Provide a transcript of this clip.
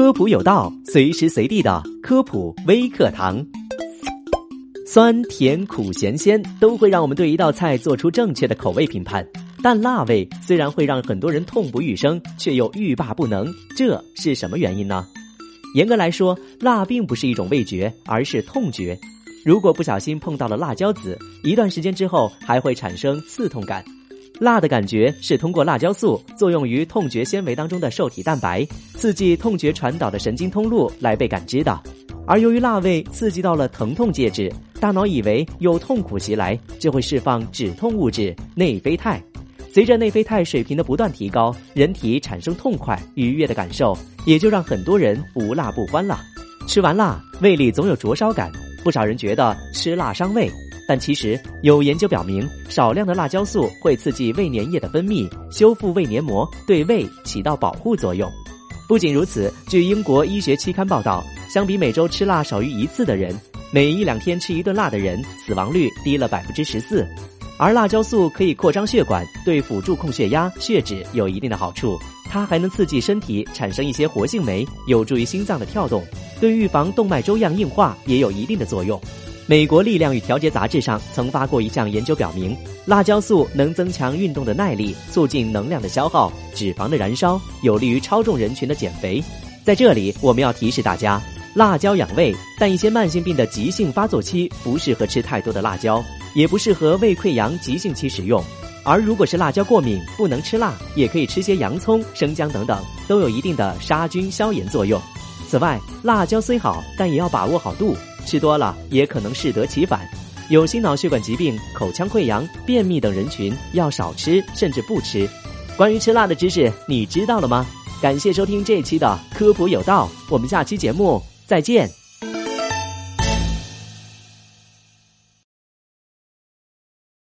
科普有道，随时随地的科普微课堂。酸甜苦咸鲜都会让我们对一道菜做出正确的口味评判，但辣味虽然会让很多人痛不欲生，却又欲罢不能，这是什么原因呢？严格来说，辣并不是一种味觉，而是痛觉。如果不小心碰到了辣椒籽，一段时间之后还会产生刺痛感。辣的感觉是通过辣椒素作用于痛觉纤维当中的受体蛋白，刺激痛觉传导的神经通路来被感知的。而由于辣味刺激到了疼痛介质，大脑以为有痛苦袭来，就会释放止痛物质内啡肽。随着内啡肽水平的不断提高，人体产生痛快愉悦的感受，也就让很多人无辣不欢了。吃完辣，胃里总有灼烧感，不少人觉得吃辣伤胃。但其实有研究表明，少量的辣椒素会刺激胃黏液的分泌，修复胃黏膜，对胃起到保护作用。不仅如此，据英国医学期刊报道，相比每周吃辣少于一次的人，每一两天吃一顿辣的人，死亡率低了百分之十四。而辣椒素可以扩张血管，对辅助控血压、血脂有一定的好处。它还能刺激身体产生一些活性酶，有助于心脏的跳动，对预防动脉粥样硬化也有一定的作用。美国力量与调节杂志上曾发过一项研究，表明辣椒素能增强运动的耐力，促进能量的消耗、脂肪的燃烧，有利于超重人群的减肥。在这里，我们要提示大家，辣椒养胃，但一些慢性病的急性发作期不适合吃太多的辣椒，也不适合胃溃疡急性期使用。而如果是辣椒过敏，不能吃辣，也可以吃些洋葱、生姜等等，都有一定的杀菌消炎作用。此外，辣椒虽好，但也要把握好度。吃多了也可能适得其反，有心脑血管疾病、口腔溃疡、便秘等人群要少吃，甚至不吃。关于吃辣的知识，你知道了吗？感谢收听这一期的科普有道，我们下期节目再见。